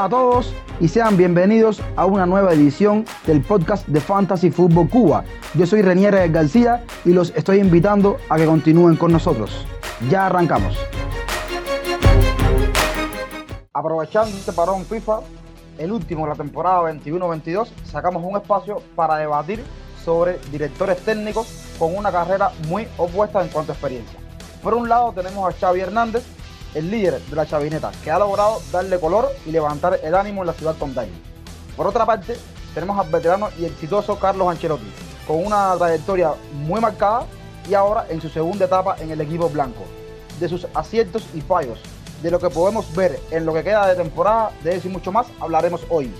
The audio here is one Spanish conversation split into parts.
Hola a todos y sean bienvenidos a una nueva edición del podcast de Fantasy Football Cuba. Yo soy Renier García y los estoy invitando a que continúen con nosotros. Ya arrancamos. Aprovechando este parón FIFA, el último de la temporada 21-22, sacamos un espacio para debatir sobre directores técnicos con una carrera muy opuesta en cuanto a experiencia. Por un lado tenemos a Xavi Hernández, el líder de la chavineta, que ha logrado darle color y levantar el ánimo en la ciudad tontaña. Por otra parte, tenemos al veterano y exitoso Carlos Ancelotti, con una trayectoria muy marcada y ahora en su segunda etapa en el equipo blanco. De sus aciertos y fallos, de lo que podemos ver en lo que queda de temporada, de eso y mucho más hablaremos hoy.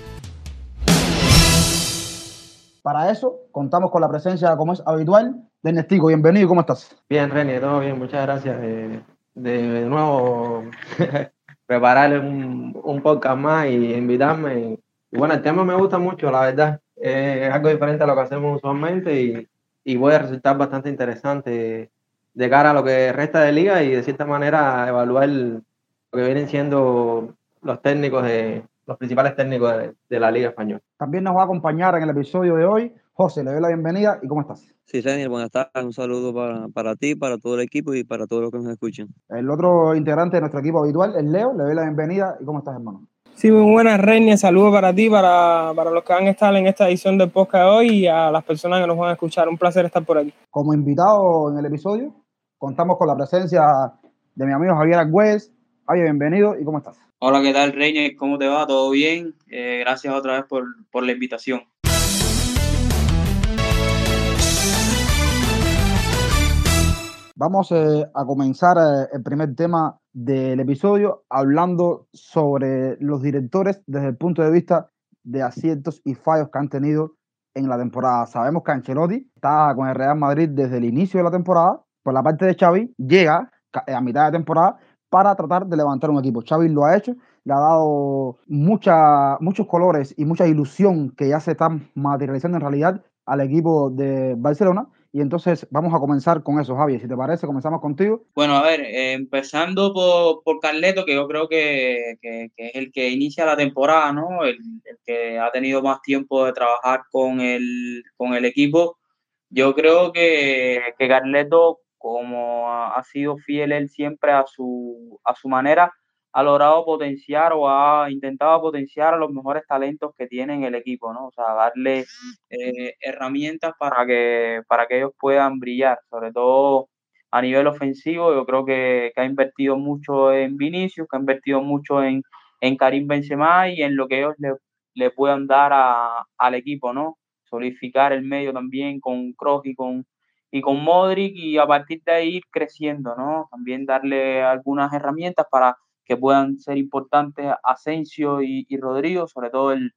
Para eso contamos con la presencia, como es habitual, de Nestico. Bienvenido, ¿cómo estás? Bien, René, todo bien, muchas gracias. Eh, de, nuevo preparar un, un, podcast más y invitarme. Y bueno, el tema me gusta mucho, la verdad. Es algo diferente a lo que hacemos usualmente y, y puede resultar bastante interesante de cara a lo que resta de liga y de cierta manera evaluar lo que vienen siendo los técnicos de los principales técnicos de, de la liga española. También nos va a acompañar en el episodio de hoy José, le doy la bienvenida y ¿cómo estás? Sí, Daniel, buenas tardes. Un saludo para, para, ti, para todo el equipo y para todos los que nos escuchan. El otro integrante de nuestro equipo habitual es Leo. Le doy la bienvenida y ¿cómo estás, hermano? Sí, muy buenas, Reina. Saludos para ti, para, para los que van a estar en esta edición del podcast de hoy y a las personas que nos van a escuchar. Un placer estar por aquí. Como invitado en el episodio, contamos con la presencia de mi amigo Javier Agüez. Javier, bienvenido y ¿cómo estás? Hola, ¿qué tal, Reina? ¿Cómo te va? ¿Todo bien? Eh, gracias otra vez por, por la invitación. Vamos eh, a comenzar eh, el primer tema del episodio hablando sobre los directores desde el punto de vista de aciertos y fallos que han tenido en la temporada. Sabemos que Ancelotti está con el Real Madrid desde el inicio de la temporada. Por la parte de Xavi, llega a mitad de temporada para tratar de levantar un equipo. Xavi lo ha hecho, le ha dado mucha, muchos colores y mucha ilusión que ya se están materializando en realidad al equipo de Barcelona y entonces vamos a comenzar con eso, Javier. Si te parece, comenzamos contigo. Bueno, a ver, eh, empezando por, por, Carleto, que yo creo que, que, que, es el que inicia la temporada, ¿no? El, el, que ha tenido más tiempo de trabajar con el, con el equipo. Yo creo que, que Carleto, como ha sido fiel él siempre a su, a su manera, ha logrado potenciar o ha intentado potenciar a los mejores talentos que tiene en el equipo, ¿no? O sea, darle eh, herramientas para que, para que ellos puedan brillar, sobre todo a nivel ofensivo. Yo creo que, que ha invertido mucho en Vinicius, que ha invertido mucho en, en Karim Benzema y en lo que ellos le, le puedan dar a, al equipo, ¿no? Solidificar el medio también con Kroos y con, y con Modric y a partir de ahí ir creciendo, ¿no? También darle algunas herramientas para que puedan ser importantes Asensio y, y Rodrigo, sobre todo el,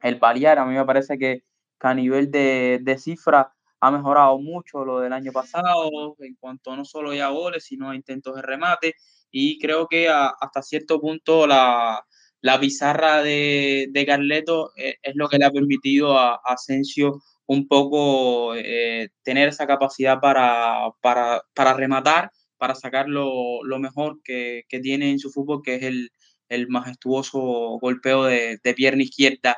el paliar. A mí me parece que, a nivel de, de cifra ha mejorado mucho lo del año pasado en cuanto no solo ya goles, sino a intentos de remate. Y creo que hasta cierto punto la, la pizarra de, de Carleto es, es, lo que le ha permitido a, a Asensio un poco eh, tener esa capacidad para, para, para rematar para sacar lo, lo mejor que, que, tiene en su fútbol, que es el, el majestuoso golpeo de, de pierna izquierda.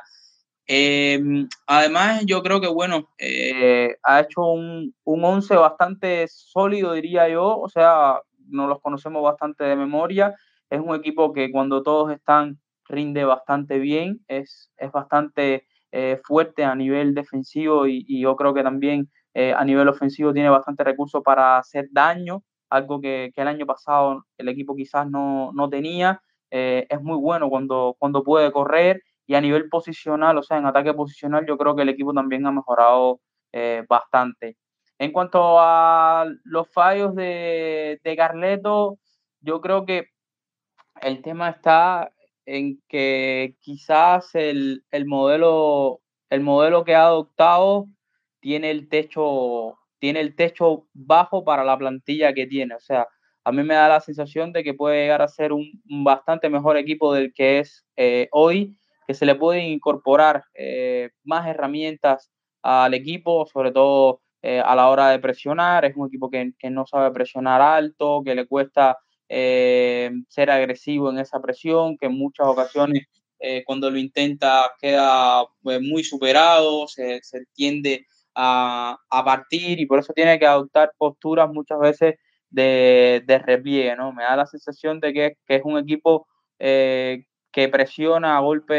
Eh, además, yo creo que, bueno, eh, ha hecho un, un once bastante sólido, diría yo, o sea, nos los conocemos bastante de memoria. Es un equipo que cuando todos están rinde bastante bien, es, es bastante eh, fuerte a nivel defensivo y, y, yo creo que también eh, a nivel ofensivo tiene bastante recursos para hacer daño algo que, que, el año pasado el equipo quizás no, no tenía. Eh, es muy bueno cuando, cuando puede correr y a nivel posicional, o sea, en ataque posicional, yo creo que el equipo también ha mejorado eh, bastante. En cuanto a los fallos de, de Carleto, yo creo que el tema está en que quizás el, el, modelo, el modelo que ha adoptado tiene el techo tiene el techo bajo para la plantilla que tiene. O sea, a mí me da la sensación de que puede llegar a ser un, bastante mejor equipo del que es eh, hoy, que se le pueden incorporar eh, más herramientas al equipo, sobre todo eh, a la hora de presionar. Es un equipo que, no sabe presionar alto, que le cuesta ser agresivo en esa presión, que en muchas ocasiones cuando lo intenta queda muy superado, se, se tiende a, a, partir y por eso tiene que adoptar posturas muchas veces de, de repliegue, ¿no? Me da la sensación de que, que es un equipo eh, que presiona a golpe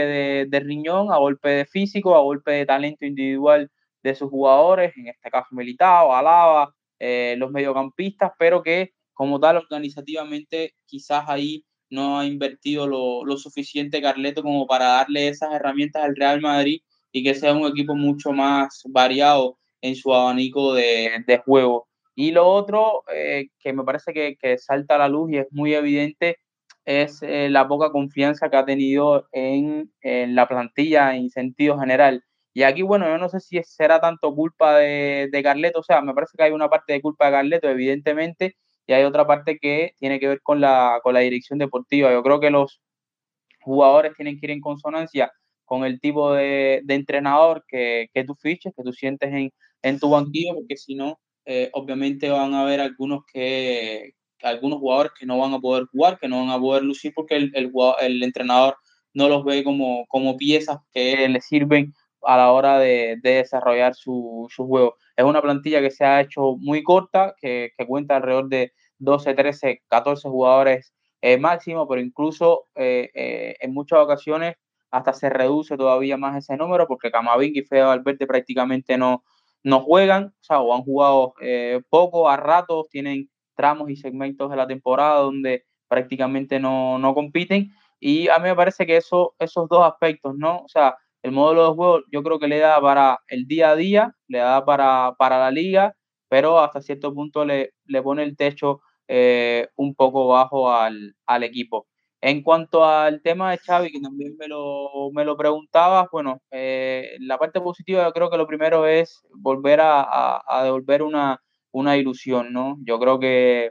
de, riñón, a golpe de físico, a golpe de talento individual de sus jugadores, en este caso Militao, Alaba, eh, los mediocampistas, pero que como tal organizativamente quizás ahí no ha invertido lo, lo, suficiente Carleto como para darle esas herramientas al Real Madrid y que sea un equipo mucho más variado en su abanico de, de juego. Y lo otro eh, que me parece que, que, salta a la luz y es muy evidente es eh, la poca confianza que ha tenido en, en, la plantilla en sentido general. Y aquí, bueno, yo no sé si será tanto culpa de, de Carleto, o sea, me parece que hay una parte de culpa de Carleto, evidentemente, y hay otra parte que tiene que ver con la, con la dirección deportiva. Yo creo que los jugadores tienen que ir en consonancia con el tipo de, de entrenador que, que, tú fiches, que tú sientes en, en tu banquillo, porque si no, eh, obviamente van a haber algunos que algunos jugadores que no van a poder jugar, que no van a poder lucir porque el, el, entrenador no los ve como, como piezas que le sirven a la hora de, de desarrollar su, su, juego. Es una plantilla que se ha hecho muy corta, que, que cuenta alrededor de 12, 13, 14 jugadores eh, máximo, pero incluso eh, eh, en muchas ocasiones hasta se reduce todavía más ese número porque Camavinga y Fede Valverde prácticamente no, no juegan, o sea, o han jugado eh, poco, a ratos, tienen tramos y segmentos de la temporada donde prácticamente no, no compiten. Y a mí me parece que eso, esos dos aspectos, ¿no? O sea, el modelo de juego yo creo que le da para el día a día, le da para, para la liga, pero hasta cierto punto le, le pone el techo eh, un poco bajo al, al, equipo. En cuanto al tema de Xavi, que también me lo, me lo preguntabas, bueno, eh, la parte positiva yo creo que lo primero es volver a, a, a devolver una, una, ilusión, ¿no? Yo creo que,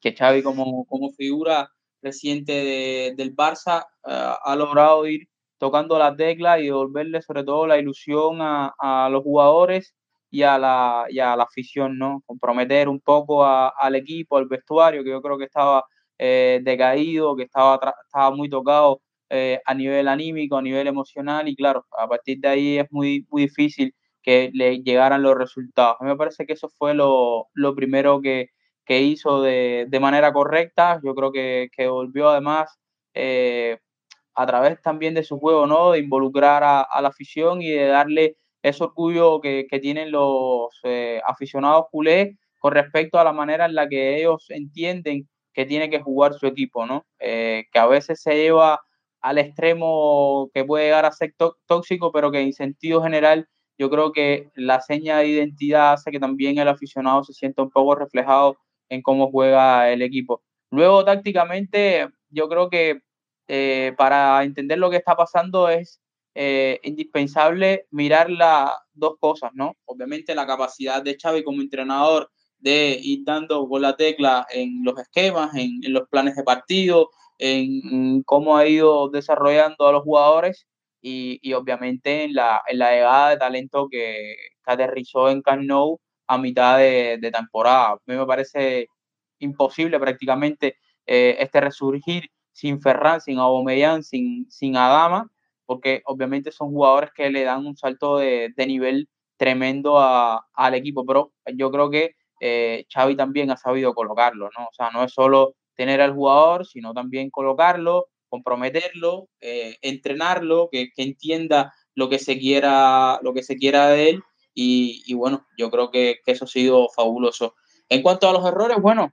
que Xavi como, como figura reciente de, del Barça uh, ha logrado ir tocando las teclas y devolverle sobre todo la ilusión a, a los jugadores y a, la, y a la afición, ¿no? Comprometer un poco al equipo, al vestuario, que yo creo que estaba eh, decaído, que estaba, estaba muy tocado eh, a nivel anímico, a nivel emocional, y claro, a partir de ahí es muy, muy difícil que le llegaran los resultados. A mí me parece que eso fue lo, lo primero que, que hizo de, de, manera correcta. Yo creo que, que volvió además eh, a través también de su juego, ¿no? De involucrar a, la afición y de darle ese orgullo que, que tienen los eh, aficionados culés con respecto a la manera en la que ellos entienden que tiene que jugar su equipo, ¿no? Eh, que a veces se lleva al extremo que puede llegar a ser tóxico, pero que en sentido general yo creo que la seña de identidad hace que también el aficionado se sienta un poco reflejado en cómo juega el equipo. Luego, tácticamente, yo creo que eh, para entender lo que está pasando es eh, indispensable mirar las dos cosas, ¿no? Obviamente la capacidad de Xavi como entrenador de ir dando con la tecla en los esquemas, en, en los planes de partido, en, en, cómo ha ido desarrollando a los jugadores y, y obviamente en la, en la, llegada de talento que, que aterrizó en Camp Nou a mitad de, de, temporada. A mí me parece imposible prácticamente eh, este resurgir sin Ferran, sin Aubameyang, sin, sin Adama, porque obviamente son jugadores que le dan un salto de, de nivel tremendo a, al equipo, pero yo creo que eh, también ha sabido colocarlo, ¿no? O sea, no es solo tener al jugador, sino también colocarlo, comprometerlo, eh, entrenarlo, que, entienda lo que se quiera, lo que se quiera de él, y, bueno, yo creo que, eso ha sido fabuloso. En cuanto a los errores, bueno,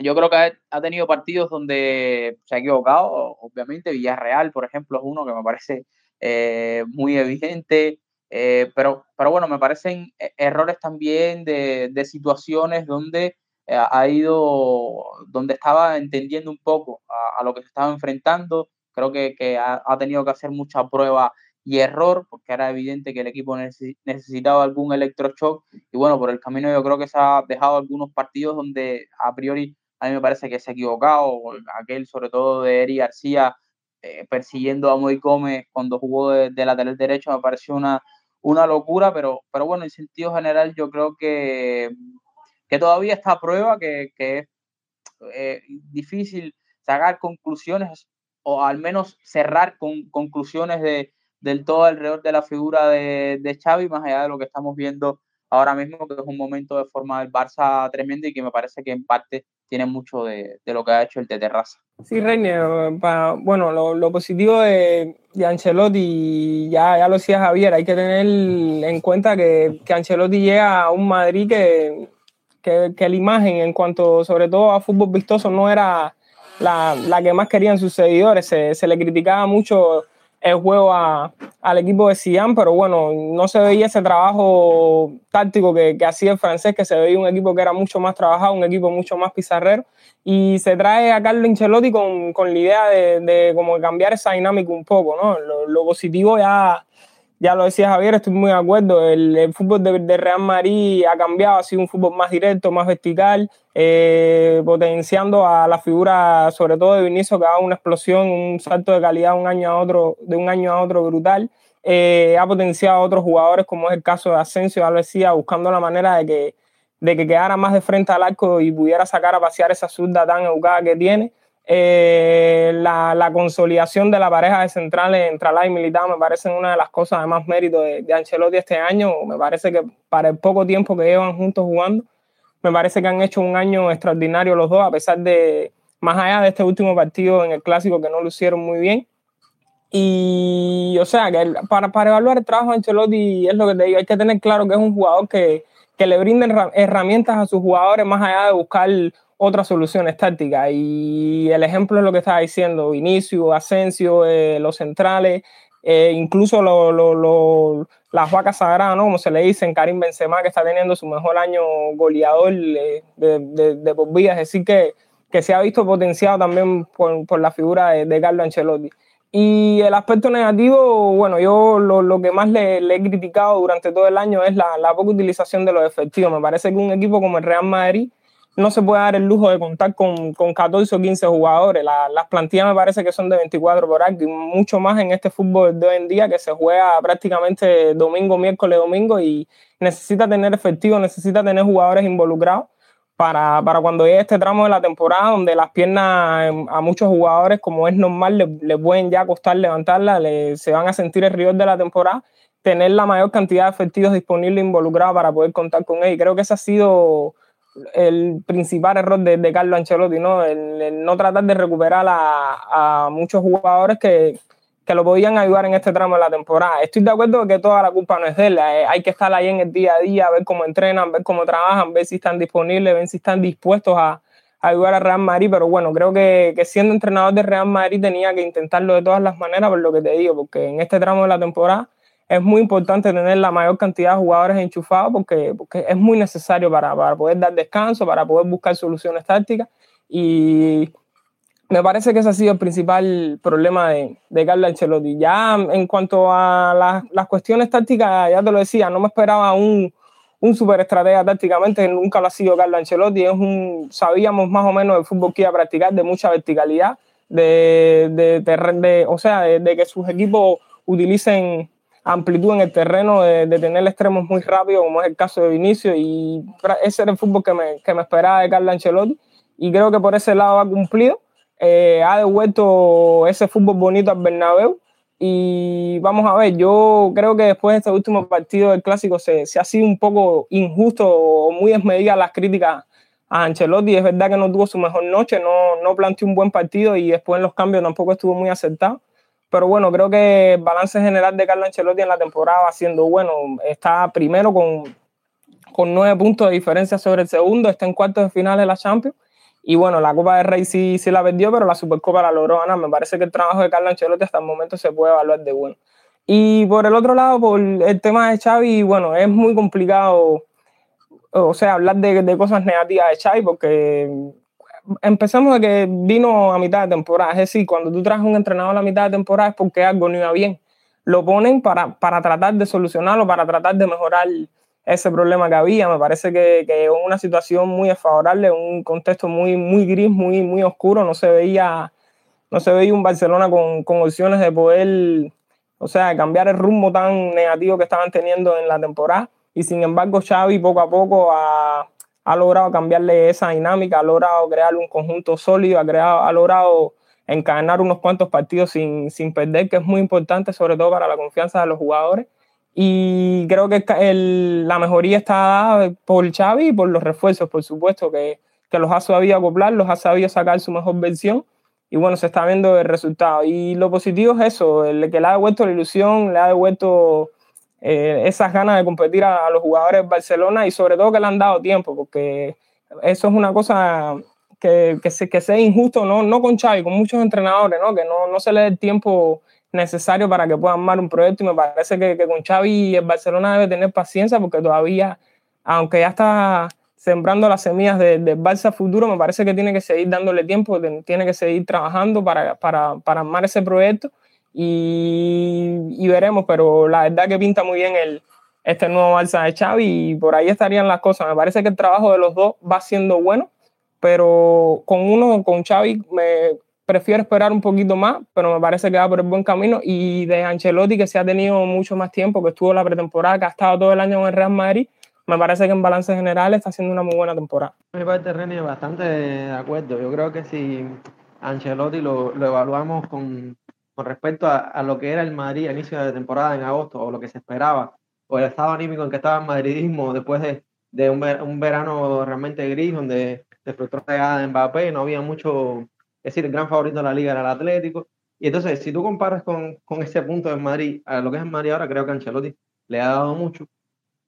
yo creo que ha, ha, tenido partidos donde se ha equivocado, obviamente Villarreal, por ejemplo, es uno que me parece eh, muy evidente, eh, pero, pero bueno, me parecen e, errores también de, de situaciones donde eh, ha ido, donde estaba entendiendo un poco a, lo que se estaba enfrentando, creo que, que ha, ha, tenido que hacer mucha prueba y error, porque era evidente que el equipo necesitaba algún electroshock, y bueno, por el camino yo creo que se ha dejado algunos partidos donde a priori a mí me parece que se ha equivocado, aquel sobre todo de Eri García eh, persiguiendo a Moy Gómez cuando jugó de, de, lateral derecho me pareció una, una locura, pero, pero bueno, en sentido general yo creo que, que todavía está a prueba, que, que es eh, difícil sacar conclusiones o al menos cerrar con conclusiones de, del todo alrededor de la figura de, de Xavi, más allá de lo que estamos viendo ahora mismo, que es un momento de forma del Barça tremendo y que me parece que en parte tiene mucho de, de lo que ha hecho el de Terraza. Sí, Reine, bueno, lo, lo, positivo de, de Ancelotti, ya, ya lo decía Javier, hay que tener en cuenta que, que Ancelotti llega a un Madrid que, que, que, la imagen en cuanto sobre todo a fútbol vistoso no era la, la que más querían sus seguidores, se, se le criticaba mucho el juego a, al equipo de Zidane, pero bueno, no se veía ese trabajo táctico que, que, hacía el francés, que se veía un equipo que era mucho más trabajado, un equipo mucho más pizarrero, y se trae a Carlo Ancelotti con, con la idea de, de, como cambiar esa dinámica un poco, ¿no? Lo, lo positivo ya ya lo decía Javier, estoy muy de acuerdo. El, el fútbol de, de, Real Madrid ha cambiado, ha sido un fútbol más directo, más vertical, eh, potenciando a la figura, sobre todo de Vinicio, que ha dado una explosión, un salto de calidad un año a otro, de un año a otro brutal. Eh, ha potenciado a otros jugadores, como es el caso de Asensio, ya lo decía, buscando la manera de que, de que quedara más de frente al arco y pudiera sacar a pasear esa zurda tan educada que tiene. Eh, la, la, consolidación de la pareja de centrales entre Alá y Militao me parece una de las cosas de más mérito de, de, Ancelotti este año. Me parece que para el poco tiempo que llevan juntos jugando, me parece que han hecho un año extraordinario los dos, a pesar de, más allá de este último partido en el clásico que no lo hicieron muy bien. Y, o sea, que para, para evaluar el trabajo de Ancelotti, es lo que te digo, hay que tener claro que es un jugador que, que le brinda herramientas a sus jugadores más allá de buscar otras soluciones tácticas. Y el ejemplo es lo que estaba diciendo, Vinicio, Asensio, eh, los centrales, eh, incluso lo, lo, lo, las vacas sagradas, ¿no? como se le dice, Karim Benzema, que está teniendo su mejor año goleador de, de, de por vida. Es decir, que, que se ha visto potenciado también por, por la figura de, de, Carlo Ancelotti. Y el aspecto negativo, bueno, yo lo que más le, le, he criticado durante todo el año es la, la poca utilización de los efectivos. Me parece que un equipo como el Real Madrid no se puede dar el lujo de contar con, con 14 o 15 jugadores. La, las plantillas me parece que son de 24 por y mucho más en este fútbol de hoy en día que se juega prácticamente domingo, miércoles, domingo y necesita tener efectivo, necesita tener jugadores involucrados para, para cuando llegue este tramo de la temporada donde las piernas a muchos jugadores, como es normal, les le pueden ya costar levantarla, le, se van a sentir el rigor de la temporada, tener la mayor cantidad de efectivos disponibles involucrados para poder contar con él. Y creo que ese ha sido el principal error de, de Carlo Ancelotti, ¿no? El, no tratar de recuperar a, a muchos jugadores que, que, lo podían ayudar en este tramo de la temporada. Estoy de acuerdo que toda la culpa no es de él, eh, hay que estar ahí en el día a día, ver cómo entrenan, ver cómo trabajan, ver si están disponibles, ver si están dispuestos a, a ayudar a Real Madrid, pero bueno, creo que, que, siendo entrenador de Real Madrid tenía que intentarlo de todas las maneras, por lo que te digo, porque en este tramo de la temporada es muy importante tener la mayor cantidad de jugadores enchufados porque, porque es muy necesario para, para poder dar descanso, para poder buscar soluciones tácticas y me parece que ese ha sido el principal problema de, de Carlo Ancelotti. Ya en cuanto a las, las, cuestiones tácticas, ya te lo decía, no me esperaba un, un super estratega tácticamente, nunca lo ha sido Carlo Ancelotti, es un, sabíamos más o menos el fútbol que iba a practicar de mucha verticalidad, de, de, de, o sea, de, que sus equipos utilicen amplitud en el terreno, de, de, tener extremos muy rápidos, como es el caso de Vinicio, y ese era el fútbol que me, que me esperaba de Carlo Ancelotti, y creo que por ese lado ha cumplido, eh, ha devuelto ese fútbol bonito al Bernabéu, y vamos a ver, yo creo que después de este último partido del Clásico se, se ha sido un poco injusto o muy desmedida las críticas a Ancelotti, es verdad que no tuvo su mejor noche, no, no planteó un buen partido y después en los cambios tampoco estuvo muy acertado, pero bueno, creo que el balance general de Carlo Ancelotti en la temporada va siendo bueno. Está primero con, con nueve puntos de diferencia sobre el segundo, está en cuartos de final de la Champions. Y bueno, la Copa del Rey sí, sí la perdió, pero la Supercopa la logró ganar. Me parece que el trabajo de Carlo Ancelotti hasta el momento se puede evaluar de bueno. Y por el otro lado, por el tema de Xavi, bueno, es muy complicado, o sea, hablar de, de cosas negativas de Xavi porque empezamos de que vino a mitad de temporada. Es decir, cuando tú traes un entrenador a la mitad de temporada es porque algo no iba bien. Lo ponen para, para tratar de solucionarlo, para tratar de mejorar ese problema que había. Me parece que, que una situación muy desfavorable, un contexto muy, muy gris, muy, muy oscuro. No se veía, no se veía un Barcelona con, con opciones de poder, o sea, cambiar el rumbo tan negativo que estaban teniendo en la temporada. Y sin embargo, Xavi poco a poco ha, ha logrado cambiarle esa dinámica, ha logrado crear un conjunto sólido, ha, creado, ha logrado encadenar unos cuantos partidos sin, sin perder, que es muy importante, sobre todo para la confianza de los jugadores. Y creo que el, la mejoría está dada por Xavi y por los refuerzos, por supuesto, que, que los ha sabido acoplar, los ha sabido sacar su mejor versión. Y bueno, se está viendo el resultado. Y lo positivo es eso, el que le ha devuelto la ilusión, le ha devuelto eh, esas ganas de competir a, los jugadores de Barcelona y sobre todo que le han dado tiempo, porque eso es una cosa que, que, se, que sea injusto, no, no con Xavi, con muchos entrenadores, ¿no? que no, no se le dé el tiempo necesario para que puedan armar un proyecto y me parece que, que con Xavi el Barcelona debe tener paciencia porque todavía, aunque ya está sembrando las semillas del de Barça futuro, me parece que tiene que seguir dándole tiempo, tiene que seguir trabajando para, para, para armar ese proyecto y, y, veremos, pero la verdad que pinta muy bien el, este nuevo Barça de Xavi y por ahí estarían las cosas. Me parece que el trabajo de los dos va siendo bueno, pero con uno, con Xavi, me prefiero esperar un poquito más, pero me parece que va por el buen camino y de Ancelotti, que se ha tenido mucho más tiempo, que estuvo la pretemporada, que ha estado todo el año en el Real Madrid, me parece que en balance general está haciendo una muy buena temporada. Mi parte, René, bastante de acuerdo. Yo creo que si Ancelotti lo, lo evaluamos con, con respecto a, lo que era el Madrid a inicio de temporada en agosto, o lo que se esperaba, o el estado anímico en que estaba el madridismo después de, un, ver, un, verano realmente gris, donde se frustró la llegada de Mbappé, no había mucho, es decir, el gran favorito de la liga era el Atlético. Y entonces, si tú comparas con, con ese punto de Madrid a lo que es el Madrid ahora, creo que Ancelotti le ha dado mucho.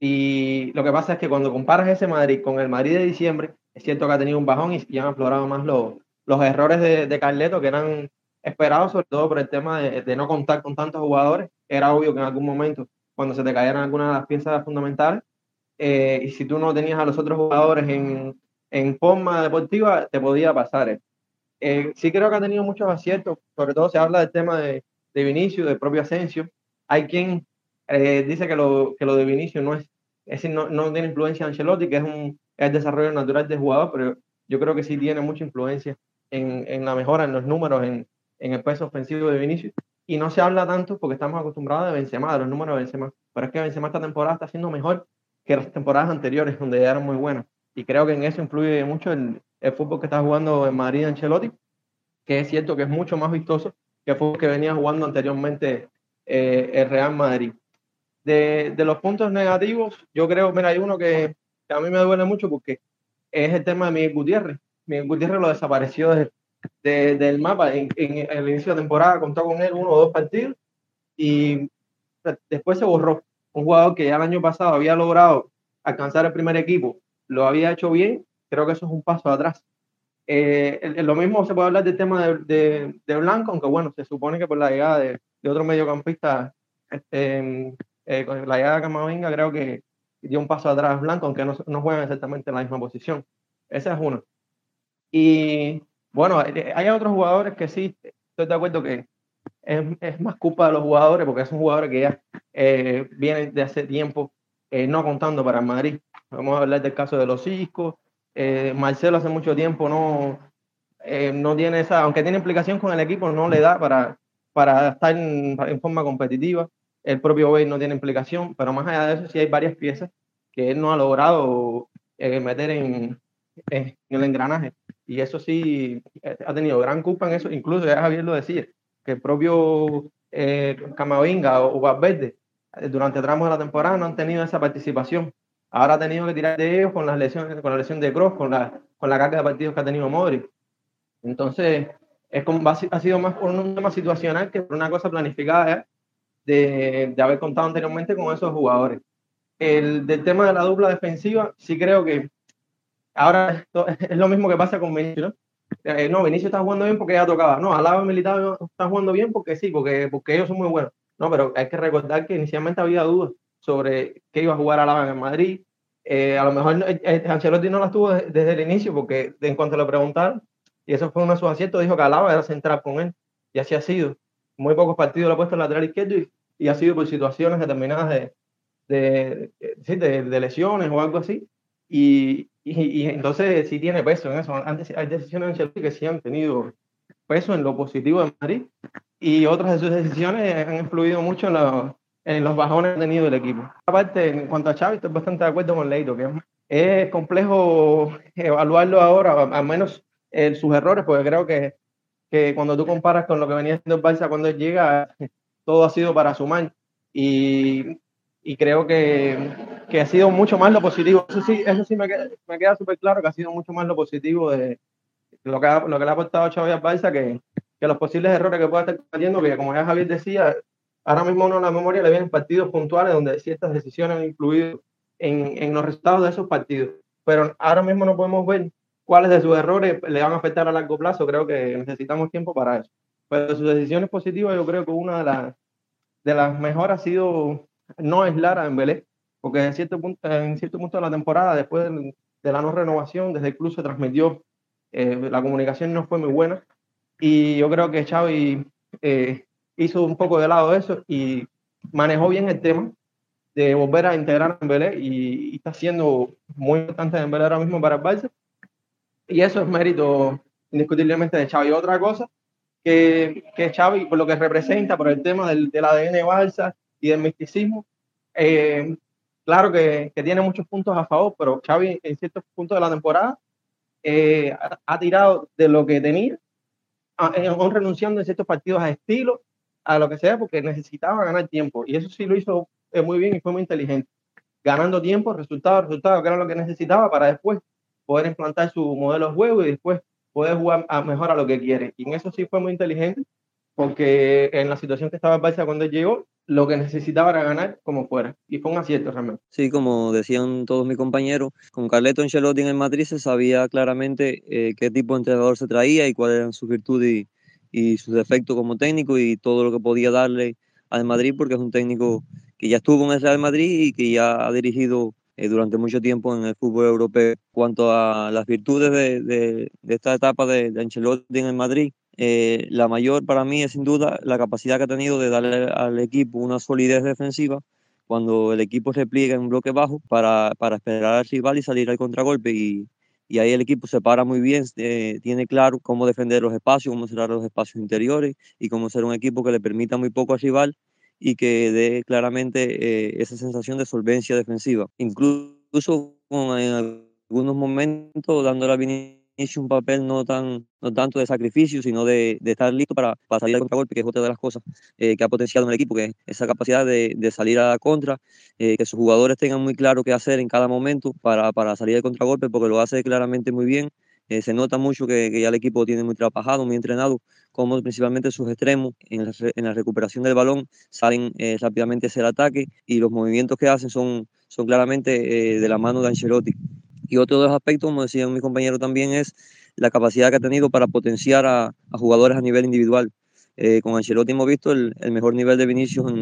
Y lo que pasa es que cuando comparas ese Madrid con el Madrid de diciembre, es cierto que ha tenido un bajón y, y han aflorado más los, los errores de, de Carleto, que eran esperado, sobre todo por el tema de, de, no contar con tantos jugadores. Era obvio que en algún momento, cuando se te cayeran algunas de las piezas fundamentales, eh, y si tú no tenías a los otros jugadores en, en forma deportiva, te podía pasar. Eh, sí creo que ha tenido muchos aciertos, sobre todo se habla del tema de, de Vinicio, del propio Asensio. Hay quien eh, dice que lo, que lo de Vinicio no es, es decir, no, no tiene influencia en Ancelotti, que es un es desarrollo natural del jugador, pero yo creo que sí tiene mucha influencia en, en la mejora, en los números, en, en el peso ofensivo de Vinicius. Y no se habla tanto porque estamos acostumbrados a Benzema, de los números de Benzema. Pero es que Benzema esta temporada está siendo mejor que las temporadas anteriores, donde ya eran muy buenas. Y creo que en eso influye mucho el, fútbol que está jugando en Madrid Ancelotti, que es cierto que es mucho más vistoso que el fútbol que venía jugando anteriormente eh, el Real Madrid. De, de, los puntos negativos, yo creo, mira, hay uno que, que, a mí me duele mucho porque es el tema de Miguel Gutiérrez. Miguel Gutiérrez lo desapareció desde, de, del mapa. En, en, el inicio de temporada contó con él uno o dos partidos y después se borró. Un jugador que ya el año pasado había logrado alcanzar el primer equipo, lo había hecho bien, creo que eso es un paso atrás. Eh, lo mismo se puede hablar del tema de, de, de, Blanco, aunque bueno, se supone que por la llegada de, de otro mediocampista, este, eh, con la llegada de Camavinga, creo que dio un paso atrás Blanco, aunque no, no juegan exactamente en la misma posición. Ese es uno. Y bueno, hay otros jugadores que sí, estoy de acuerdo que es, más culpa de los jugadores, porque son jugadores que ya eh, vienen de hace tiempo eh, no contando para el Madrid. Vamos a hablar del caso de los Ciscos. Eh, Marcelo hace mucho tiempo no, eh, no tiene esa, aunque tiene implicación con el equipo, no le da para, para estar en, forma competitiva. El propio Bale no tiene implicación, pero más allá de eso sí hay varias piezas que él no ha logrado meter en el engranaje. Y eso sí, eh, ha tenido gran culpa en eso. Incluso ya Javier lo decía, que el propio eh, Camavinga o Valverde eh, durante tramos de la temporada no han tenido esa participación. Ahora ha tenido que tirar de ellos con, las lesiones, con la lesión de Cross, con la, con la carga de partidos que ha tenido Modric. Entonces, es como, ha sido más por un tema situacional que por una cosa planificada de, de haber contado anteriormente con esos jugadores. El del tema de la dupla defensiva, sí creo que Ahora esto, es lo mismo que pasa con Vinicius, ¿no? Eh, no, Vinicius está jugando bien porque ya tocaba. No, Alaba Militar está jugando bien porque sí, porque, porque ellos son muy buenos. No, pero hay que recordar que inicialmente había dudas sobre qué iba a jugar Alaba en Madrid. Eh, a lo mejor eh, eh, Ancelotti no las tuvo desde, el inicio porque en cuanto le preguntaron, y eso fue uno de sus aciertos, dijo que Alaba era central con él. Y así ha sido. Muy pocos partidos lo ha puesto en lateral izquierdo y, y ha sido por situaciones determinadas de, de, de, de, de lesiones o algo así. Y, y, entonces sí tiene peso en eso. Antes hay decisiones en Chelsea que sí han tenido peso en lo positivo de Madrid y otras de sus decisiones han influido mucho en, en los bajones que ha tenido el equipo. Aparte, en cuanto a Xavi, estoy bastante de acuerdo con Leito, que es complejo evaluarlo ahora, al menos eh, sus errores, porque creo que, que cuando tú comparas con lo que venía haciendo el Barça cuando él llega, todo ha sido para sumar. Y, y creo que, que, ha sido mucho más lo positivo. Eso sí, eso sí me queda, me queda súper claro que ha sido mucho más lo positivo de lo que, lo que le ha aportado Xavi al Barça que, que los posibles errores que pueda estar cometiendo, que como ya Javier decía, ahora mismo uno en la memoria le vienen partidos puntuales donde ciertas decisiones han influido en, en los resultados de esos partidos. Pero ahora mismo no podemos ver cuáles de sus errores le van a afectar a largo plazo. Creo que necesitamos tiempo para eso. Pero sus decisiones positivas, yo creo que una de las, de las mejores ha sido no aislar a Dembélé, porque en cierto punto, en cierto punto de la temporada, después de, la no renovación, desde el club se transmitió, eh, la comunicación no fue muy buena. Y yo creo que Xavi eh, hizo un poco de lado eso y manejó bien el tema de volver a integrar a Dembélé y, está siendo muy importante Dembélé ahora mismo para el Barça y eso es mérito indiscutiblemente de Xavi. Otra cosa que, que Xavi, por lo que representa, por el tema del, del ADN Barça y del misticismo, eh, claro que, que, tiene muchos puntos a favor, pero Xavi en ciertos puntos de la temporada eh, ha, ha, tirado de lo que tenía, aún renunciando en ciertos partidos a estilo, a lo que sea, porque necesitaba ganar tiempo. Y eso sí lo hizo eh, muy bien y fue muy inteligente. Ganando tiempo, resultado, resultado, que era lo que necesitaba para después poder implantar su modelo de juego y después poder jugar a mejor a lo que quiere. Y en eso sí fue muy inteligente, porque en la situación que estaba el Barça cuando llegó, lo que necesitaba era ganar como fuera. Y fue un acierto realmente. Sí, como decían todos mis compañeros, con Carleto Ancelotti en el Madrid se sabía claramente eh, qué tipo de entrenador se traía y cuáles eran sus virtudes y, y sus defectos como técnico y todo lo que podía darle al Madrid, porque es un técnico que ya estuvo en el Real Madrid y que ya ha dirigido eh, durante mucho tiempo en el fútbol europeo. Cuanto a las virtudes de, de, de esta etapa de, de, Ancelotti en el Madrid, eh, la mayor para mí es sin duda la capacidad que ha tenido de darle al equipo una solidez defensiva cuando el equipo se pliega en un bloque bajo para, para esperar al rival y salir al contragolpe y, y ahí el equipo se para muy bien, eh, tiene claro cómo defender los espacios, cómo cerrar los espacios interiores y cómo ser un equipo que le permita muy poco al rival y que dé claramente eh, esa sensación de solvencia defensiva. Incluso en algunos momentos dándole a Vinicius un papel no, tan, no tanto de sacrificio, sino de, estar listo para, para, salir al contragolpe, que es otra de las cosas eh, que ha potenciado en el equipo, que es esa capacidad de, salir a la contra, eh, que sus jugadores tengan muy claro qué hacer en cada momento para, para salir al contragolpe, porque lo hace claramente muy bien. Eh, se nota mucho que, que, ya el equipo tiene muy trabajado, muy entrenado, como principalmente sus extremos en la, en la recuperación del balón salen eh, rápidamente hacia el ataque y los movimientos que hacen son, son claramente eh, de la mano de Ancelotti. Y otro de los aspectos, como decía mi compañero también, es la capacidad que ha tenido para potenciar a, jugadores a nivel individual. Eh, con Ancelotti hemos visto el, mejor nivel de Vinicius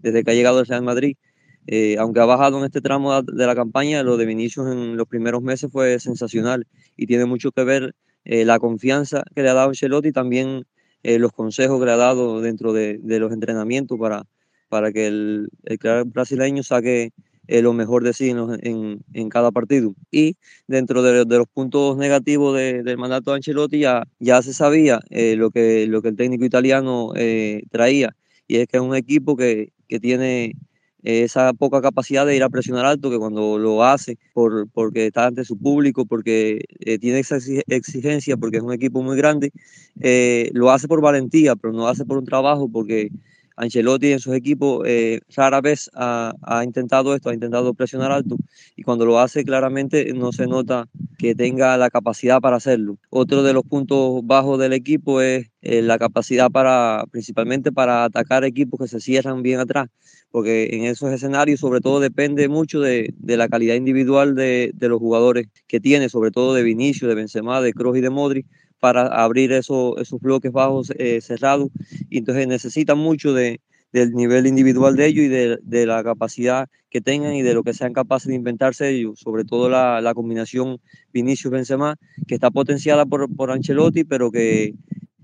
desde que ha llegado al Real Madrid. Eh, aunque ha bajado en este tramo de la campaña, lo de Vinicius en los primeros meses fue sensacional y tiene mucho que ver eh, la confianza que le ha dado Ancelotti y también los consejos que le ha dado dentro de, de los entrenamientos para, para que el, el brasileño saque eh, lo mejor de sí en, en, cada partido. Y dentro de, los puntos negativos de, del mandato de Ancelotti ya, ya se sabía eh, lo, que, lo que el técnico italiano eh, traía, y es que es un equipo que, que tiene esa poca capacidad de ir a presionar alto, que cuando lo hace por, porque está ante su público, porque eh, tiene esa exigencia, porque es un equipo muy grande, eh, lo hace por valentía, pero no hace por un trabajo, porque Ancelotti en sus equipos eh, rara vez ha, ha, intentado esto, ha intentado presionar alto. Y cuando lo hace claramente no se nota que tenga la capacidad para hacerlo. Otro de los puntos bajos del equipo es eh, la capacidad para, principalmente para atacar equipos que se cierran bien atrás, porque en esos escenarios sobre todo depende mucho de, de la calidad individual de, de, los jugadores que tiene, sobre todo de Vinicio, de Benzema, de Kroos y de Modric, para abrir eso, esos bloques bajos eh, cerrados. Y entonces necesitan mucho de, del nivel individual de ellos y de, de, la capacidad que tengan y de lo que sean capaces de inventarse ellos, sobre todo la, la combinación Vinicius-Benzema, que está potenciada por, por Ancelotti, pero que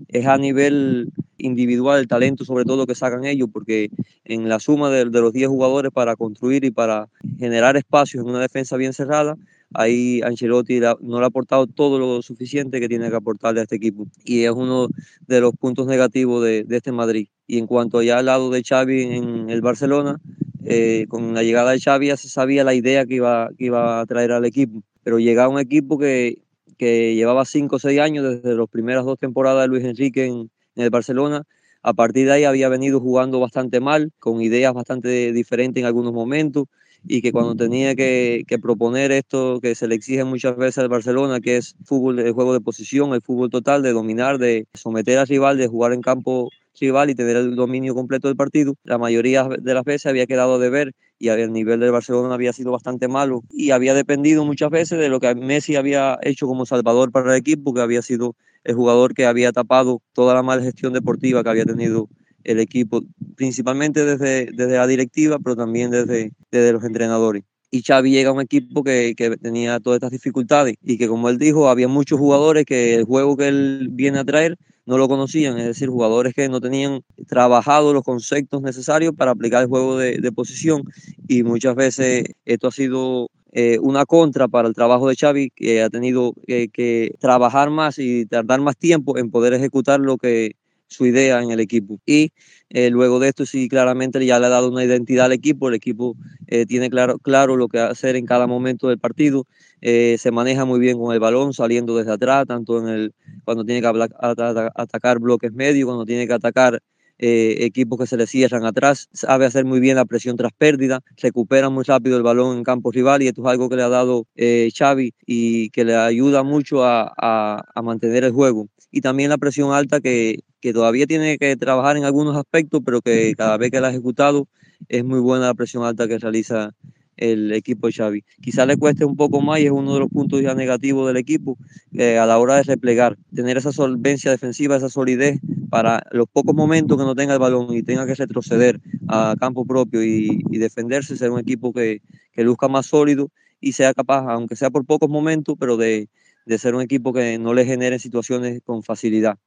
es a nivel individual el talento sobre todo que sacan ellos, porque en la suma de, de los 10 jugadores para construir y para generar espacios en una defensa bien cerrada, ahí Ancelotti no le ha aportado todo lo suficiente que tiene que aportarle a este equipo. Y es uno de los puntos negativos de, este Madrid. Y en cuanto ya al lado de Xavi en el Barcelona, eh, con la llegada de Xavi ya se sabía la idea que iba, a traer al equipo. Pero llega un equipo que, llevaba cinco o seis años desde las primeras dos temporadas de Luis Enrique en, en el Barcelona. A partir de ahí había venido jugando bastante mal, con ideas bastante diferentes en algunos momentos y que cuando tenía que, que, proponer esto que se le exige muchas veces al Barcelona, que es fútbol, el juego de posición, el fútbol total, de dominar, de someter al rival, de jugar en campo rival y tener el dominio completo del partido, la mayoría de las veces había quedado de ver y el nivel del Barcelona había sido bastante malo y había dependido muchas veces de lo que Messi había hecho como salvador para el equipo, que había sido el jugador que había tapado toda la mala gestión deportiva que había tenido el equipo, principalmente desde, desde la directiva, pero también desde, desde los entrenadores. Y Xavi llega a un equipo que, que, tenía todas estas dificultades y que, como él dijo, había muchos jugadores que el juego que él viene a traer no lo conocían, es decir, jugadores que no tenían trabajado los conceptos necesarios para aplicar el juego de, de posición y muchas veces esto ha sido eh, una contra para el trabajo de Xavi, que ha tenido eh, que trabajar más y tardar más tiempo en poder ejecutar lo que, su idea en el equipo. Y eh, luego de esto sí claramente ya le ha dado una identidad al equipo, el equipo eh, tiene claro, claro lo que hacer en cada momento del partido, eh, se maneja muy bien con el balón saliendo desde atrás, tanto en el cuando tiene que atacar bloques medios, cuando tiene que atacar eh, equipos que se le cierran atrás, sabe hacer muy bien la presión tras pérdida, recupera muy rápido el balón en campo rival y esto es algo que le ha dado eh, Xavi y que le ayuda mucho a, a, a, mantener el juego. Y también la presión alta que, que todavía tiene que trabajar en algunos aspectos, pero que cada vez que la ha ejecutado es muy buena la presión alta que realiza el equipo de Xavi. Quizá le cueste un poco más y es uno de los puntos ya negativos del equipo eh, a la hora de replegar, tener esa solvencia defensiva, esa solidez para los pocos momentos que no tenga el balón y tenga que retroceder a campo propio y, y defenderse, ser un equipo que, que, luzca más sólido y sea capaz, aunque sea por pocos momentos, pero de, de ser un equipo que no le genere situaciones con facilidad.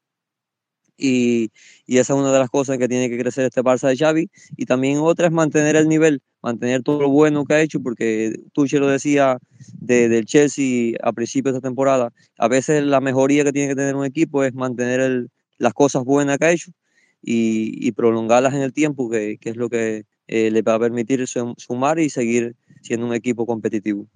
Y, y, esa es una de las cosas que tiene que crecer este Barça de Xavi y también otra es mantener el nivel, mantener todo lo bueno que ha hecho porque Tuchel lo decía de, del Chelsea a principio de esta temporada, a veces la mejoría que tiene que tener un equipo es mantener el, las cosas buenas que ha hecho y, y prolongarlas en el tiempo, que, que es lo que eh, le va a permitir sumar y seguir siendo un equipo competitivo.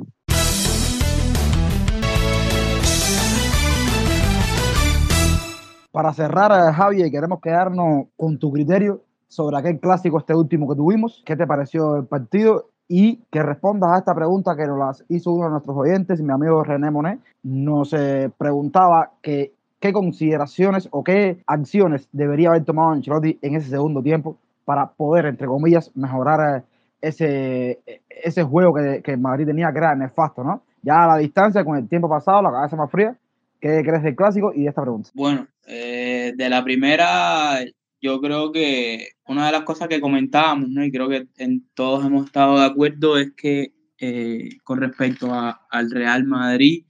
Para cerrar, eh, Javi, queremos quedarnos con tu criterio sobre aquel clásico, este último que tuvimos. ¿Qué te pareció el partido? Y que respondas a esta pregunta que nos hizo uno de nuestros oyentes, mi amigo René Monet. Nos eh, preguntaba qué consideraciones o qué acciones debería haber tomado Ancelotti en ese segundo tiempo para poder, entre comillas, mejorar eh, ese, ese juego que, que Madrid tenía que era nefasto, ¿no? Ya a la distancia, con el tiempo pasado, la cabeza más fría, ¿Qué crees del clásico y de esta pregunta? Bueno, eh, de la primera, yo creo que una de las cosas que comentábamos, ¿no? y creo que en todos hemos estado de acuerdo, es que eh, con respecto a, al Real Madrid,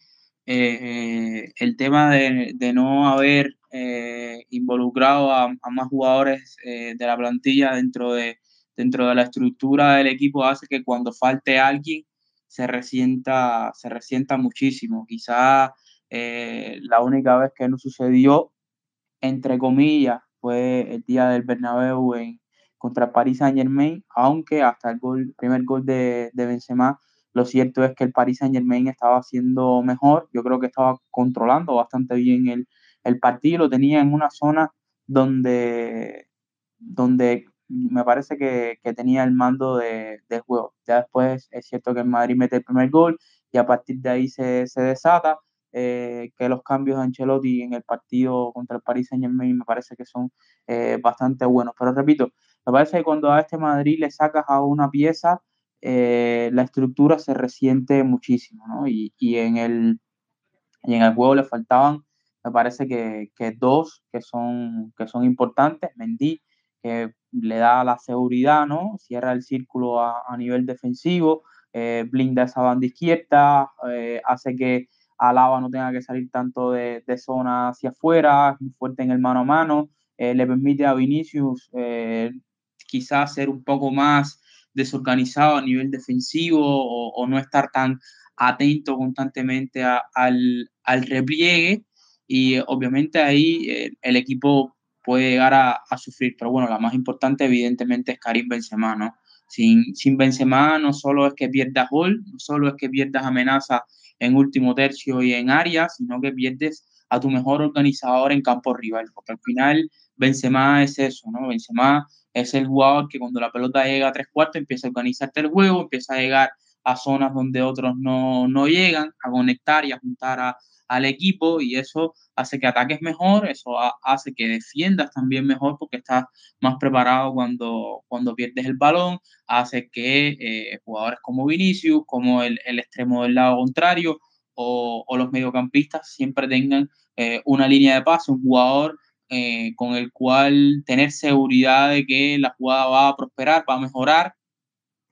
eh, el tema de, de no haber involucrado a, más jugadores de la plantilla dentro de, dentro de la estructura del equipo hace que cuando falte alguien se resienta, se resienta muchísimo. Quizás eh, la única vez que no sucedió, entre comillas, fue el día del Bernabéu en, contra Paris Saint Germain, aunque hasta el gol, primer gol de, de Benzema, lo cierto es que el Paris Saint Germain estaba haciendo mejor, yo creo que estaba controlando bastante bien el, el partido, lo tenía en una zona donde, donde me parece que, que tenía el mando de, juego. Ya después es cierto que el Madrid mete el primer gol y a partir de ahí se, se desata eh, que los cambios de Ancelotti en el partido contra el Paris Saint Germain me parece que son eh, bastante buenos. Pero repito, me parece que cuando a este Madrid le sacas a una pieza, eh, la estructura se resiente muchísimo, ¿no? Y, y, en el, y en el juego le faltaban, me parece que, que dos que son, que son importantes. Mendy, que le da la seguridad, ¿no? Cierra el círculo a, a nivel defensivo, blinda esa banda izquierda, hace que Alaba no tenga que salir tanto de, de zona hacia afuera, fuerte en el mano a mano, eh, le permite a Vinicius eh, quizás ser un poco más desorganizado a nivel defensivo o, no estar tan atento constantemente al, al, repliegue y obviamente ahí eh, el equipo puede llegar a, a, sufrir, pero bueno, la más importante evidentemente es Karim Benzema, ¿no? Sin, sin Benzema no solo es que pierdas gol, no solo es que pierdas amenaza en último tercio y en área, sino que pierdes a tu mejor organizador en campo rival, porque al final Benzema es eso, ¿no? Benzema es el jugador que cuando la pelota llega a tres cuartos empieza a organizarte el juego, empieza a llegar a zonas donde otros no, no llegan, a conectar y a juntar a, al equipo y eso hace que ataques mejor, eso hace que defiendas también mejor porque estás más preparado cuando, cuando pierdes el balón, hace que eh, jugadores como Vinicius, como el, el, extremo del lado contrario o, los mediocampistas siempre tengan eh, una línea de pase, un jugador eh, con el cual tener seguridad de que la jugada va a prosperar, va a mejorar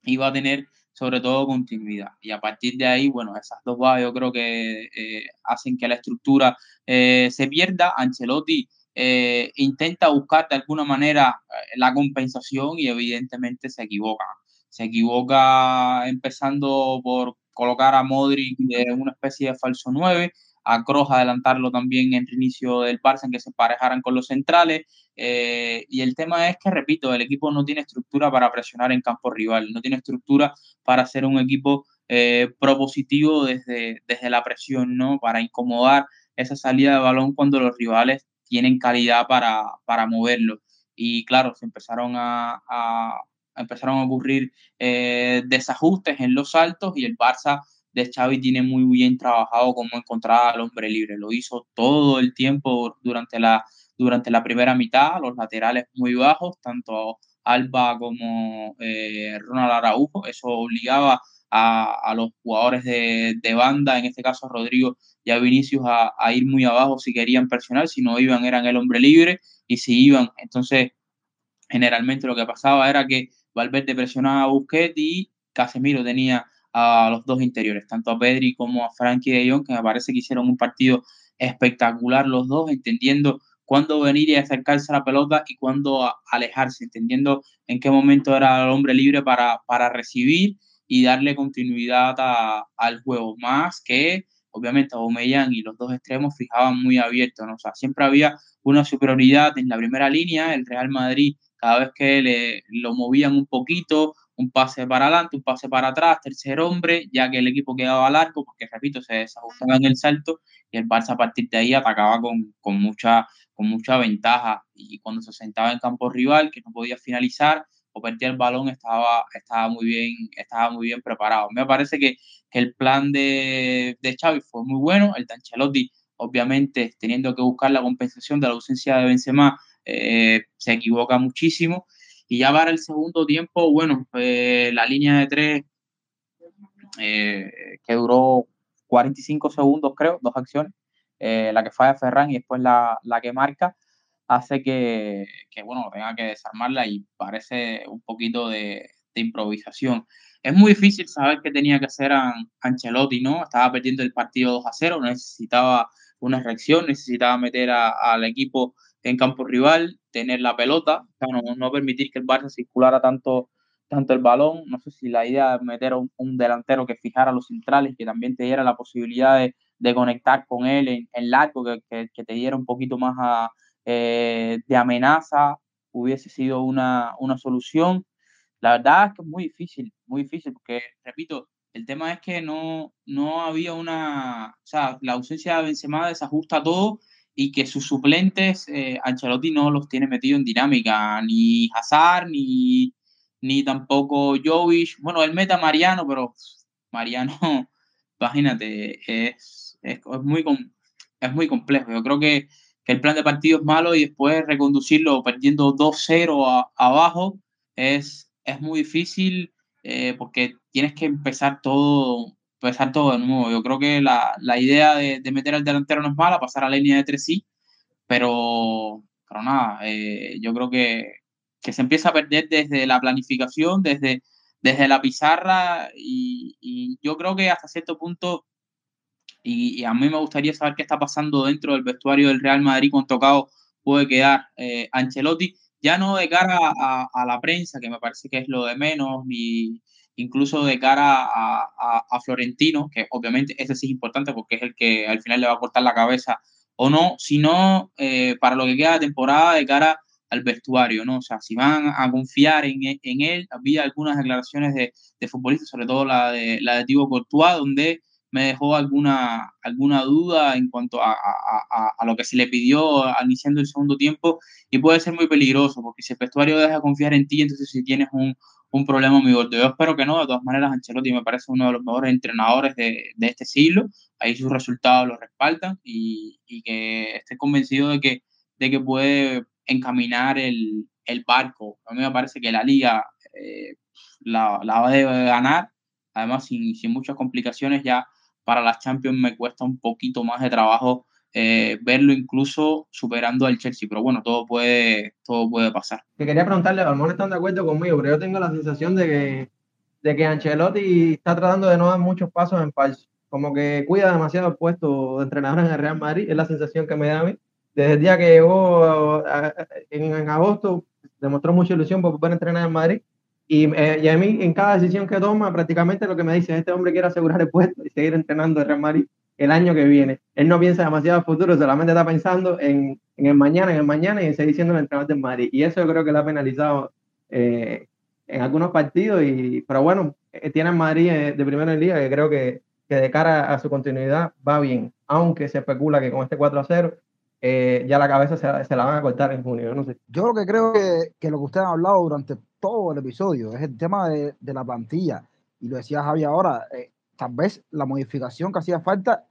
y va a tener sobre todo continuidad. Y a partir de ahí, bueno, esas dos bases yo creo que eh, hacen que la estructura eh, se pierda. Ancelotti eh, intenta buscar de alguna manera la compensación y evidentemente se equivoca. Se equivoca empezando por colocar a Modric de una especie de falso 9, a adelantarlo también en el inicio del Barça en que se parejaran con los centrales. Eh, y el tema es que, repito, el equipo no tiene estructura para presionar en campo rival, no tiene estructura para ser un equipo eh, propositivo desde, desde la presión, ¿no? Para incomodar esa salida de balón cuando los rivales tienen calidad para, para moverlo. Y claro, se empezaron a, a empezaron a ocurrir eh, desajustes en los saltos y el Barça de Xavi tiene muy bien trabajado cómo encontrar al hombre libre. Lo hizo todo el tiempo durante la, durante la primera mitad, los laterales muy bajos, tanto Alba como eh, Ronald Araujo. Eso obligaba a, a los jugadores de, de, banda, en este caso Rodrigo y a Vinicius, a, a, ir muy abajo si querían presionar. Si no iban, eran el hombre libre. Y si iban, entonces generalmente lo que pasaba era que Valverde presionaba a Busquets y Casemiro tenía a los dos interiores, tanto a Pedri como a Frankie de Jong, que me parece que hicieron un partido espectacular los dos, entendiendo cuándo venir y acercarse a la pelota y cuándo alejarse, entendiendo en qué momento era el hombre libre para, para recibir y darle continuidad a, al juego, más que obviamente Aubameyang y los dos extremos fijaban muy abiertos, ¿no? sea, siempre había una superioridad en la primera línea, el Real Madrid cada vez que le, lo movían un poquito un pase para adelante, un pase para atrás, tercer hombre, ya que el equipo quedaba largo, porque repito, se desajustaba en el salto y el Barça a partir de ahí atacaba con, con, mucha, con mucha ventaja. Y cuando se sentaba en campo rival, que no podía finalizar o perdía el balón, estaba, estaba, muy, bien, estaba muy bien preparado. Me parece que, el plan de, de Xavi fue muy bueno, el de Ancelotti, obviamente, teniendo que buscar la compensación de la ausencia de Benzema, eh, se equivoca muchísimo y ya para el segundo tiempo, bueno, eh, la línea de tres eh, que duró 45 segundos, creo, dos acciones, eh, la que falla Ferran y después la, la que marca, hace que, que, bueno, tenga que desarmarla y parece un poquito de, de, improvisación. Es muy difícil saber qué tenía que hacer Ancelotti, ¿no? Estaba perdiendo el partido 2 a 0, necesitaba una reacción, necesitaba meter al equipo en campo rival, tener la pelota, no, no permitir que el Barça circulara tanto, tanto el balón. No sé si la idea de meter un, un delantero que fijara los centrales, que también te diera la posibilidad de, de conectar con él en, en largo, que, que, te diera un poquito más eh, de amenaza, hubiese sido una, una solución. La verdad es que es muy difícil, muy difícil, porque, repito, el tema es que no, no había una, o sea, la ausencia de Benzema desajusta todo y que sus suplentes, eh, Ancelotti no los tiene metido en dinámica, ni Hazard, ni, ni tampoco Jovic. Bueno, él meta a Mariano, pero Mariano, imagínate, es, es, es, muy, es muy complejo. Yo creo que, que, el plan de partido es malo y después reconducirlo perdiendo 2-0 abajo es, es muy difícil eh, porque tienes que empezar todo empezar todo de nuevo. Yo creo que la, la idea de, de, meter al delantero no es mala, pasar a la línea de tres sí, pero, pero nada, eh, yo creo que, que, se empieza a perder desde la planificación, desde, desde la pizarra y, y yo creo que hasta cierto punto, y, y, a mí me gustaría saber qué está pasando dentro del vestuario del Real Madrid con tocado puede quedar eh, Ancelotti, ya no de cara a, a, la prensa, que me parece que es lo de menos, ni, incluso de cara a, a, a, Florentino, que obviamente ese sí es importante porque es el que al final le va a cortar la cabeza o no, sino eh, para lo que queda de temporada de cara al vestuario, ¿no? O sea, si van a confiar en, en él, había algunas declaraciones de, de, futbolistas, sobre todo la de, la de Thibaut donde me dejó alguna, alguna duda en cuanto a, a, a, lo que se le pidió iniciando el segundo tiempo y puede ser muy peligroso porque si el vestuario deja confiar en ti, entonces si tienes un, un problema muy gordo. Yo espero que no, de todas maneras Ancelotti me parece uno de los mejores entrenadores de, de este siglo, ahí sus resultados lo respaldan y, y, que esté convencido de que, de que puede encaminar el, el barco. A mí me parece que la liga eh, la, la va a ganar, además sin, sin muchas complicaciones ya para las Champions me cuesta un poquito más de trabajo eh, verlo incluso superando al Chelsea, pero bueno, todo puede, todo puede pasar. Te quería preguntarle, a lo mejor están de acuerdo conmigo, pero yo tengo la sensación de que, de que Ancelotti está tratando de no dar muchos pasos en falso, como que cuida demasiado el puesto de entrenador en el Real Madrid, es la sensación que me da a mí. Desde el día que llegó en, agosto, demostró mucha ilusión por poder entrenar en Madrid, y, eh, y, a mí, en cada decisión que toma, prácticamente lo que me dice, este hombre quiere asegurar el puesto y seguir entrenando el Real Madrid el año que viene. Él no piensa demasiado en futuro, solamente está pensando en, en, el mañana, en el mañana y en seguir siendo el entrenador del Madrid. Y eso yo creo que lo ha penalizado eh, en algunos partidos. Y, pero bueno, eh, tiene el Madrid eh, de primera en liga que creo que, que, de cara a su continuidad va bien. Aunque se especula que con este 4 a 0 eh, ya la cabeza se, se, la van a cortar en junio. No sé. Yo lo que creo que, que lo que ustedes han hablado durante todo el episodio, es el tema de, de la plantilla. Y lo decía Javi ahora, eh, tal vez la modificación que hacía falta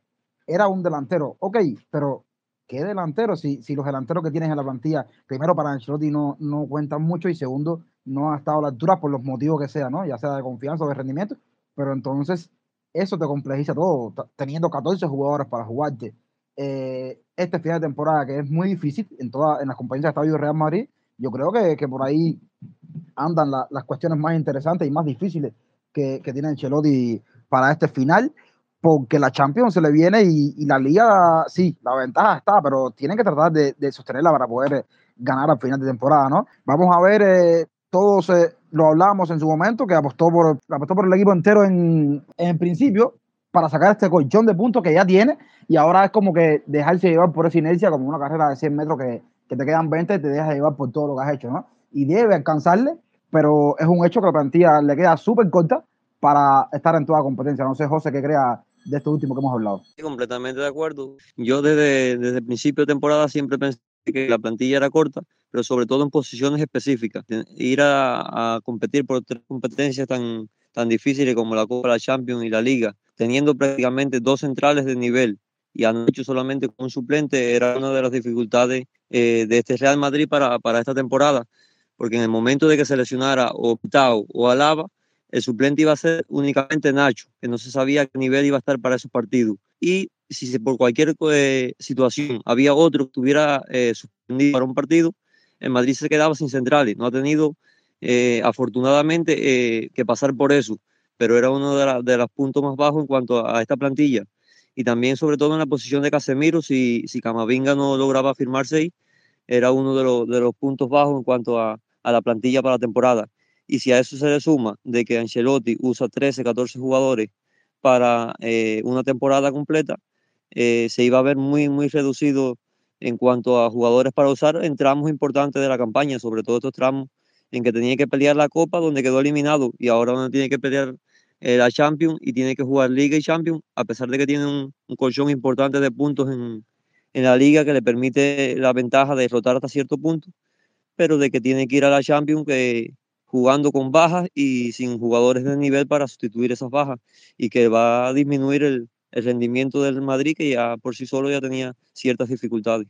era un delantero. Ok, pero ¿qué delantero? Si, si los delanteros que tienes en la plantilla, primero para Ancelotti no, no cuentan mucho y segundo, no ha estado a la altura por los motivos que sea, ¿no? Ya sea de confianza o de rendimiento, pero entonces eso te complejiza todo, teniendo 14 jugadores para jugarte. Eh, este final de temporada que es muy difícil en, toda, en las compañías de Estadio Real Madrid, yo creo que, que por ahí andan la, las cuestiones más interesantes y más difíciles que, que tiene Ancelotti para este final, porque la Champions se le viene y, la Liga, sí, la ventaja está, pero tienen que tratar de, sostenerla para poder ganar al final de temporada, ¿no? Vamos a ver, eh, todos eh, lo hablábamos en su momento, que apostó por, apostó por el equipo entero en, en principio para sacar este colchón de puntos que ya tiene y ahora es como que dejarse llevar por esa inercia como una carrera de 100 metros que, que te quedan 20 y te dejas llevar por todo lo que has hecho, ¿no? Y debe alcanzarle, pero es un hecho que la plantilla le queda súper corta para estar en toda competencia. No sé, José, qué crea de esto último que hemos hablado. Completamente de acuerdo. Yo desde, desde principio de temporada siempre pensé que la plantilla era corta, pero sobre todo en posiciones específicas. Ir a, a competir por tres competencias tan, tan difíciles como la Copa, la Champions y la Liga, teniendo prácticamente dos centrales de nivel y han hecho solamente con un suplente, era una de las dificultades eh, de este Real Madrid para, para esta temporada, porque en el momento de que seleccionara o Tao o Alaba, el suplente iba a ser únicamente Nacho, que no se sabía qué nivel iba a estar para esos partidos. Y si por cualquier eh, situación había otro que estuviera eh, suspendido para un partido, en Madrid se quedaba sin centrales. No ha tenido, eh, afortunadamente, que pasar por eso, pero era uno de, los puntos más bajos en cuanto a, a, esta plantilla. Y también, sobre todo, en la posición de Casemiro, si, si Camavinga no lograba firmarse ahí, era uno de los puntos bajos en cuanto a, a la plantilla para la temporada. Y si a eso se le suma de que Ancelotti usa 13, 14 jugadores para eh, una temporada completa, eh, se iba a ver muy, muy reducido en cuanto a jugadores para usar en tramos importantes de la campaña, sobre todo estos tramos en que tenía que pelear la Copa, donde quedó eliminado, y ahora donde tiene que pelear eh, la Champions y tiene que jugar Liga y Champions, a pesar de que tiene un, un colchón importante de puntos en, en, la Liga que le permite la ventaja de derrotar hasta cierto punto, pero de que tiene que ir a la Champions, que jugando con bajas y sin jugadores de nivel para sustituir esas bajas y que va a disminuir el, rendimiento del Madrid que ya por sí solo ya tenía ciertas dificultades.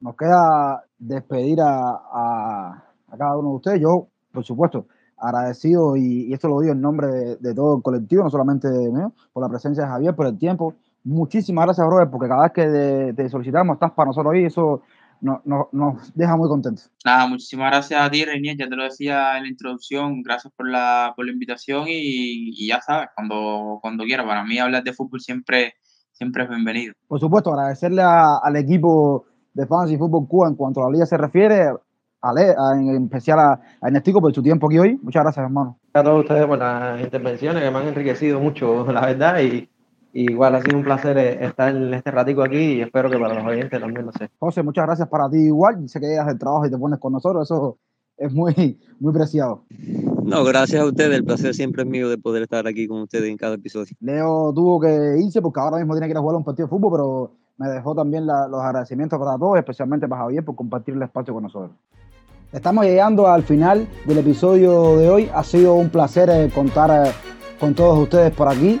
Nos queda despedir a, cada uno de ustedes. Yo, por supuesto, agradecido y, y esto lo digo en nombre de, de, todo el colectivo, no solamente de mí, por la presencia de Javier, por el tiempo, Muchísimas gracias, brother, porque cada vez que te solicitamos estás para nosotros ahí, eso nos, no, nos deja muy contentos. Nada, muchísimas gracias a ti, Reinier, ya te lo decía en la introducción, gracias por la, por la invitación y, y ya sabes, cuando, cuando quieras, para mí hablar de fútbol siempre, siempre es bienvenido. Por supuesto, agradecerle a, al equipo de Fantasy Fútbol Cuba en cuanto a la liga se refiere, a, Le, a en especial a, a Ernestico por su tiempo aquí hoy. Muchas gracias, hermano. A todos ustedes por las intervenciones que me han enriquecido mucho, la verdad, y igual ha sido un placer eh, estar en este ratico aquí y espero que para los oyentes también lo sea. José, muchas gracias para ti igual. Sé que llegas del trabajo y te pones con nosotros, eso es muy, muy preciado. No, gracias a ustedes. El placer siempre es mío de poder estar aquí con ustedes en cada episodio. Leo tuvo que irse porque ahora mismo tiene que ir a jugar un partido de fútbol, pero me dejó también la, los agradecimientos para todos, especialmente para Javier por compartir el espacio con nosotros. Estamos llegando al final del episodio de hoy. Ha sido un placer eh, contar eh, con todos ustedes por aquí.